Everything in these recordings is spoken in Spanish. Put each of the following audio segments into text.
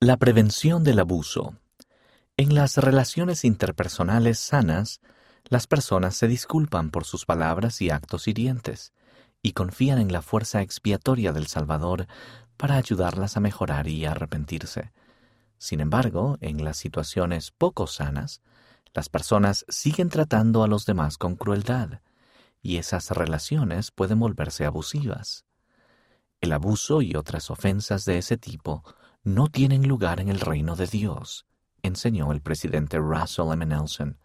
La prevención del abuso. En las relaciones interpersonales sanas, las personas se disculpan por sus palabras y actos hirientes y confían en la fuerza expiatoria del Salvador para ayudarlas a mejorar y arrepentirse. Sin embargo, en las situaciones poco sanas, las personas siguen tratando a los demás con crueldad, y esas relaciones pueden volverse abusivas. El abuso y otras ofensas de ese tipo no tienen lugar en el reino de Dios, enseñó el presidente Russell M. Nelson.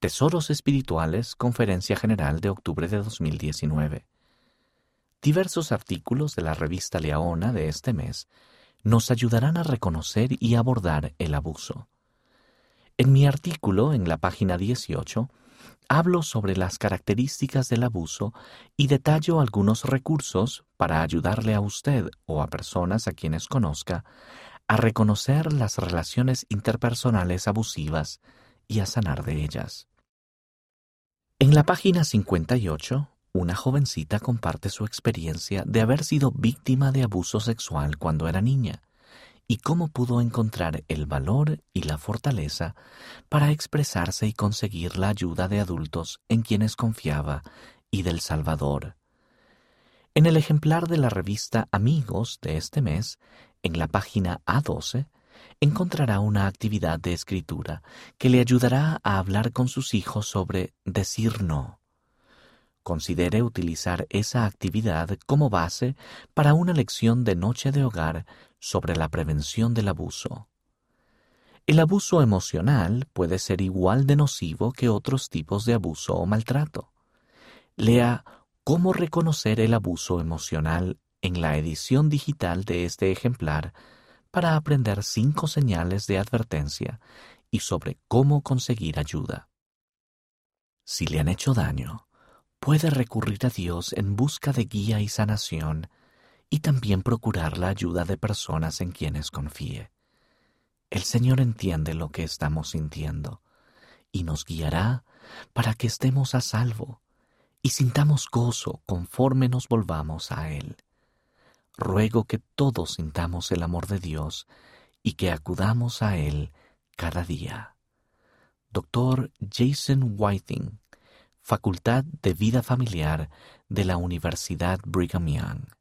Tesoros Espirituales, Conferencia General de octubre de 2019. Diversos artículos de la revista Leona de este mes nos ayudarán a reconocer y abordar el abuso. En mi artículo, en la página 18, hablo sobre las características del abuso y detallo algunos recursos para ayudarle a usted o a personas a quienes conozca a reconocer las relaciones interpersonales abusivas y a sanar de ellas. En la página 58, una jovencita comparte su experiencia de haber sido víctima de abuso sexual cuando era niña y cómo pudo encontrar el valor y la fortaleza para expresarse y conseguir la ayuda de adultos en quienes confiaba y del Salvador. En el ejemplar de la revista Amigos de este mes, en la página A12, encontrará una actividad de escritura que le ayudará a hablar con sus hijos sobre decir no. Considere utilizar esa actividad como base para una lección de noche de hogar sobre la prevención del abuso. El abuso emocional puede ser igual de nocivo que otros tipos de abuso o maltrato. Lea Cómo reconocer el abuso emocional en la edición digital de este ejemplar para aprender cinco señales de advertencia y sobre cómo conseguir ayuda. Si le han hecho daño, puede recurrir a Dios en busca de guía y sanación y también procurar la ayuda de personas en quienes confíe. El Señor entiende lo que estamos sintiendo y nos guiará para que estemos a salvo y sintamos gozo conforme nos volvamos a Él. Ruego que todos sintamos el amor de Dios y que acudamos a Él cada día. Doctor Jason Whiting, Facultad de Vida Familiar de la Universidad Brigham Young.